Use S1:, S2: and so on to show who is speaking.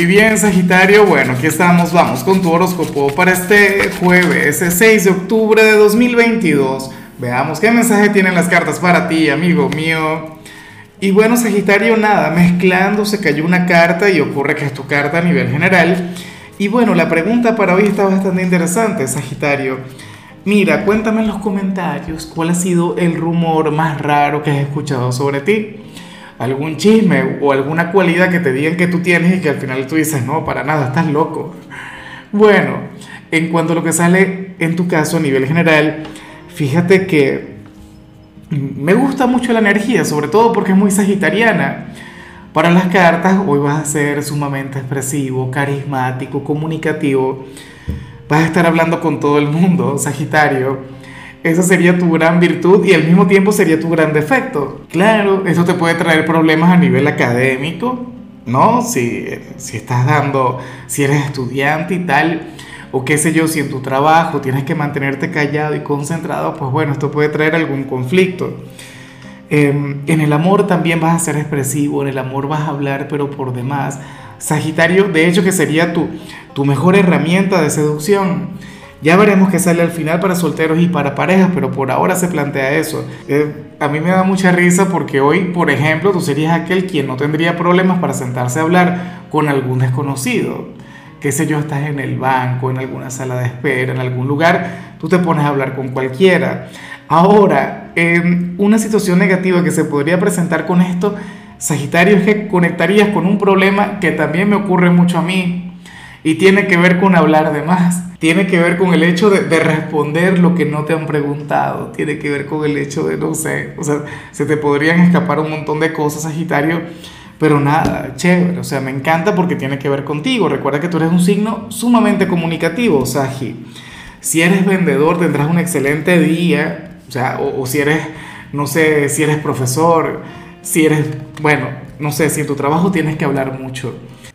S1: Y bien, Sagitario, bueno, aquí estamos, vamos con tu horóscopo para este jueves, 6 de octubre de 2022. Veamos qué mensaje tienen las cartas para ti, amigo mío. Y bueno, Sagitario, nada, mezclando se cayó una carta y ocurre que es tu carta a nivel general. Y bueno, la pregunta para hoy está bastante interesante, Sagitario. Mira, cuéntame en los comentarios cuál ha sido el rumor más raro que has escuchado sobre ti algún chisme o alguna cualidad que te digan que tú tienes y que al final tú dices, no, para nada, estás loco. Bueno, en cuanto a lo que sale en tu caso a nivel general, fíjate que me gusta mucho la energía, sobre todo porque es muy sagitariana. Para las cartas, hoy vas a ser sumamente expresivo, carismático, comunicativo. Vas a estar hablando con todo el mundo, Sagitario esa sería tu gran virtud y al mismo tiempo sería tu gran defecto. Claro, eso te puede traer problemas a nivel académico, ¿no? Si, si estás dando, si eres estudiante y tal, o qué sé yo, si en tu trabajo tienes que mantenerte callado y concentrado, pues bueno, esto puede traer algún conflicto. Em, en el amor también vas a ser expresivo, en el amor vas a hablar, pero por demás. Sagitario, de hecho, que sería tu, tu mejor herramienta de seducción. Ya veremos qué sale al final para solteros y para parejas, pero por ahora se plantea eso. Eh, a mí me da mucha risa porque hoy, por ejemplo, tú serías aquel quien no tendría problemas para sentarse a hablar con algún desconocido. Qué sé yo, estás en el banco, en alguna sala de espera, en algún lugar, tú te pones a hablar con cualquiera. Ahora, una situación negativa que se podría presentar con esto, Sagitario, es que conectarías con un problema que también me ocurre mucho a mí y tiene que ver con hablar de más tiene que ver con el hecho de, responder lo que no te han preguntado, tiene que ver con el hecho de, no sé, o sea, se te podrían escapar un montón de cosas, Sagitario, pero nada, chévere, o sea, me encanta porque tiene que ver contigo. Recuerda que tú eres un signo sumamente comunicativo, Sagi. Si eres vendedor tendrás un excelente día, o sea, o si eres, no sé, si eres profesor, si eres, bueno, no sé, si en tu trabajo tienes que hablar mucho.